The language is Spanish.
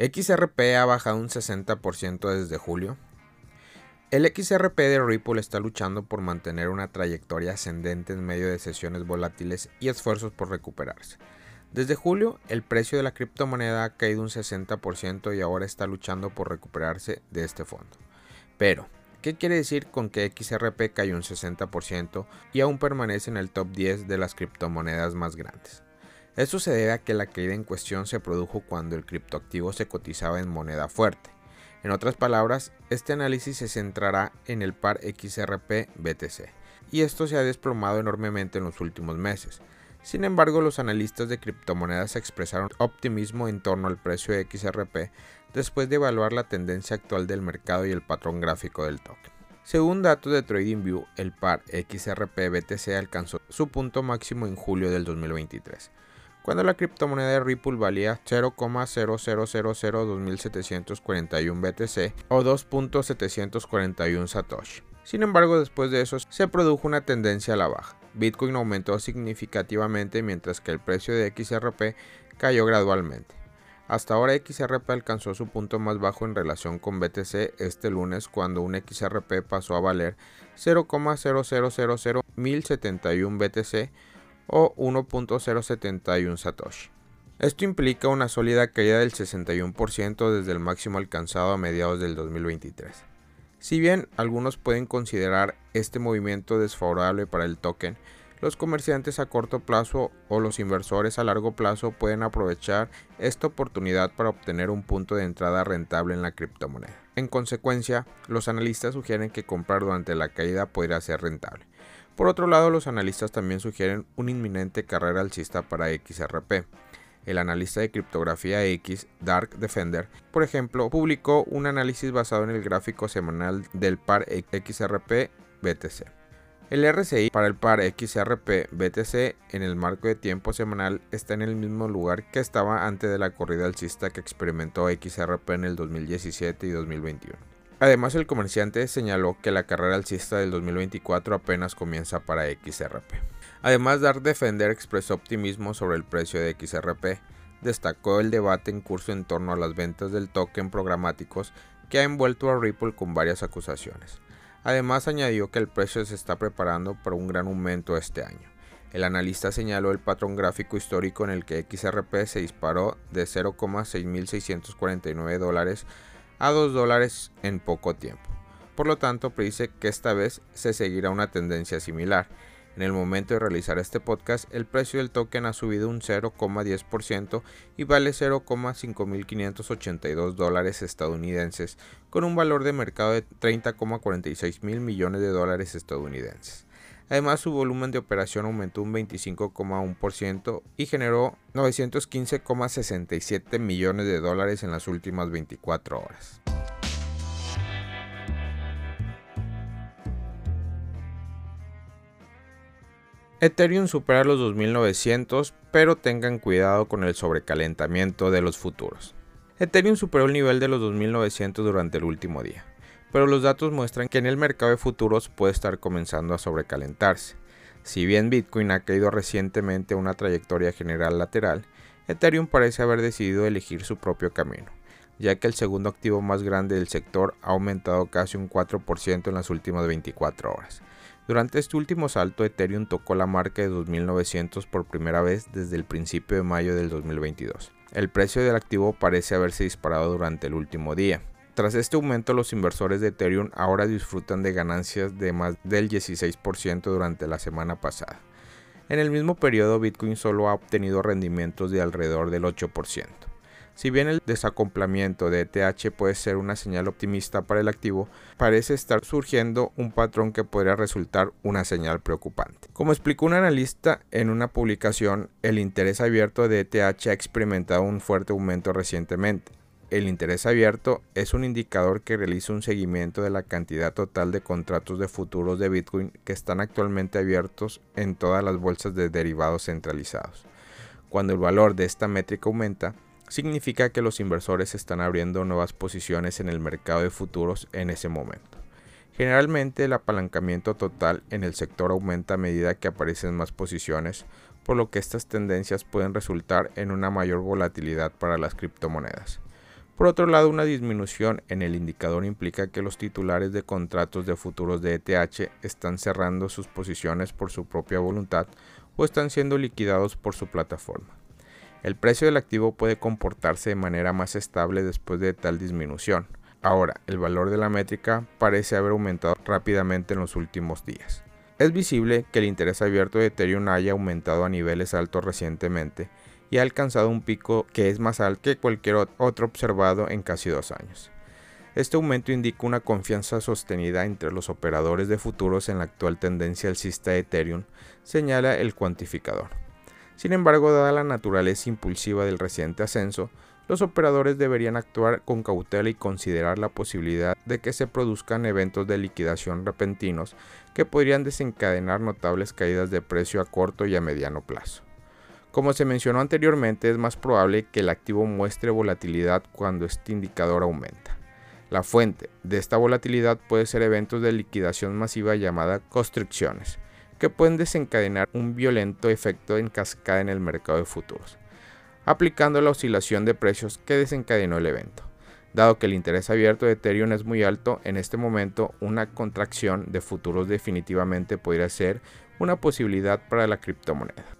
XRP ha bajado un 60% desde julio. El XRP de Ripple está luchando por mantener una trayectoria ascendente en medio de sesiones volátiles y esfuerzos por recuperarse. Desde julio, el precio de la criptomoneda ha caído un 60% y ahora está luchando por recuperarse de este fondo. Pero, ¿Qué quiere decir con que XRP cayó un 60% y aún permanece en el top 10 de las criptomonedas más grandes? Esto se debe a que la caída en cuestión se produjo cuando el criptoactivo se cotizaba en moneda fuerte. En otras palabras, este análisis se centrará en el par XRP-BTC, y esto se ha desplomado enormemente en los últimos meses. Sin embargo, los analistas de criptomonedas expresaron optimismo en torno al precio de XRP después de evaluar la tendencia actual del mercado y el patrón gráfico del token. Según datos de TradingView, el par XRP-BTC alcanzó su punto máximo en julio del 2023, cuando la criptomoneda de Ripple valía 0,0002741 BTC o 2.741 Satoshi. Sin embargo, después de eso se produjo una tendencia a la baja. Bitcoin aumentó significativamente mientras que el precio de XRP cayó gradualmente. Hasta ahora XRP alcanzó su punto más bajo en relación con BTC este lunes cuando un XRP pasó a valer 0,0001071 BTC o 1.071 Satoshi. Esto implica una sólida caída del 61% desde el máximo alcanzado a mediados del 2023. Si bien algunos pueden considerar este movimiento desfavorable para el token, los comerciantes a corto plazo o los inversores a largo plazo pueden aprovechar esta oportunidad para obtener un punto de entrada rentable en la criptomoneda. En consecuencia, los analistas sugieren que comprar durante la caída podría ser rentable. Por otro lado, los analistas también sugieren una inminente carrera alcista para XRP. El analista de criptografía X, Dark Defender, por ejemplo, publicó un análisis basado en el gráfico semanal del par XRP BTC. El RSI para el par XRP-BTC en el marco de tiempo semanal está en el mismo lugar que estaba antes de la corrida alcista que experimentó XRP en el 2017 y 2021. Además, el comerciante señaló que la carrera alcista del 2024 apenas comienza para XRP. Además, Dark Defender expresó optimismo sobre el precio de XRP. Destacó el debate en curso en torno a las ventas del token programáticos que ha envuelto a Ripple con varias acusaciones. Además añadió que el precio se está preparando para un gran aumento este año. El analista señaló el patrón gráfico histórico en el que XRP se disparó de 0,6649 dólares a 2 dólares en poco tiempo. Por lo tanto, predice que esta vez se seguirá una tendencia similar. En el momento de realizar este podcast, el precio del token ha subido un 0,10% y vale 0,5582 dólares estadounidenses, con un valor de mercado de 30,46 mil millones de dólares estadounidenses. Además, su volumen de operación aumentó un 25,1% y generó 915,67 millones de dólares en las últimas 24 horas. Ethereum supera los 2900, pero tengan cuidado con el sobrecalentamiento de los futuros. Ethereum superó el nivel de los 2900 durante el último día, pero los datos muestran que en el mercado de futuros puede estar comenzando a sobrecalentarse. Si bien Bitcoin ha caído recientemente una trayectoria general lateral, Ethereum parece haber decidido elegir su propio camino, ya que el segundo activo más grande del sector ha aumentado casi un 4% en las últimas 24 horas durante este último salto, Ethereum tocó la marca de 2900 por primera vez desde el principio de mayo del 2022. El precio del activo parece haberse disparado durante el último día. Tras este aumento, los inversores de Ethereum ahora disfrutan de ganancias de más del 16% durante la semana pasada. En el mismo periodo, Bitcoin solo ha obtenido rendimientos de alrededor del 8%. Si bien el desacoplamiento de ETH puede ser una señal optimista para el activo, parece estar surgiendo un patrón que podría resultar una señal preocupante. Como explicó un analista en una publicación, el interés abierto de ETH ha experimentado un fuerte aumento recientemente. El interés abierto es un indicador que realiza un seguimiento de la cantidad total de contratos de futuros de Bitcoin que están actualmente abiertos en todas las bolsas de derivados centralizados. Cuando el valor de esta métrica aumenta, significa que los inversores están abriendo nuevas posiciones en el mercado de futuros en ese momento. Generalmente el apalancamiento total en el sector aumenta a medida que aparecen más posiciones, por lo que estas tendencias pueden resultar en una mayor volatilidad para las criptomonedas. Por otro lado, una disminución en el indicador implica que los titulares de contratos de futuros de ETH están cerrando sus posiciones por su propia voluntad o están siendo liquidados por su plataforma. El precio del activo puede comportarse de manera más estable después de tal disminución. Ahora, el valor de la métrica parece haber aumentado rápidamente en los últimos días. Es visible que el interés abierto de Ethereum haya aumentado a niveles altos recientemente y ha alcanzado un pico que es más alto que cualquier otro observado en casi dos años. Este aumento indica una confianza sostenida entre los operadores de futuros en la actual tendencia alcista de Ethereum, señala el cuantificador. Sin embargo, dada la naturaleza impulsiva del reciente ascenso, los operadores deberían actuar con cautela y considerar la posibilidad de que se produzcan eventos de liquidación repentinos que podrían desencadenar notables caídas de precio a corto y a mediano plazo. Como se mencionó anteriormente, es más probable que el activo muestre volatilidad cuando este indicador aumenta. La fuente de esta volatilidad puede ser eventos de liquidación masiva llamada constricciones, que pueden desencadenar un violento efecto en cascada en el mercado de futuros, aplicando la oscilación de precios que desencadenó el evento. Dado que el interés abierto de Ethereum es muy alto, en este momento una contracción de futuros definitivamente podría ser una posibilidad para la criptomoneda.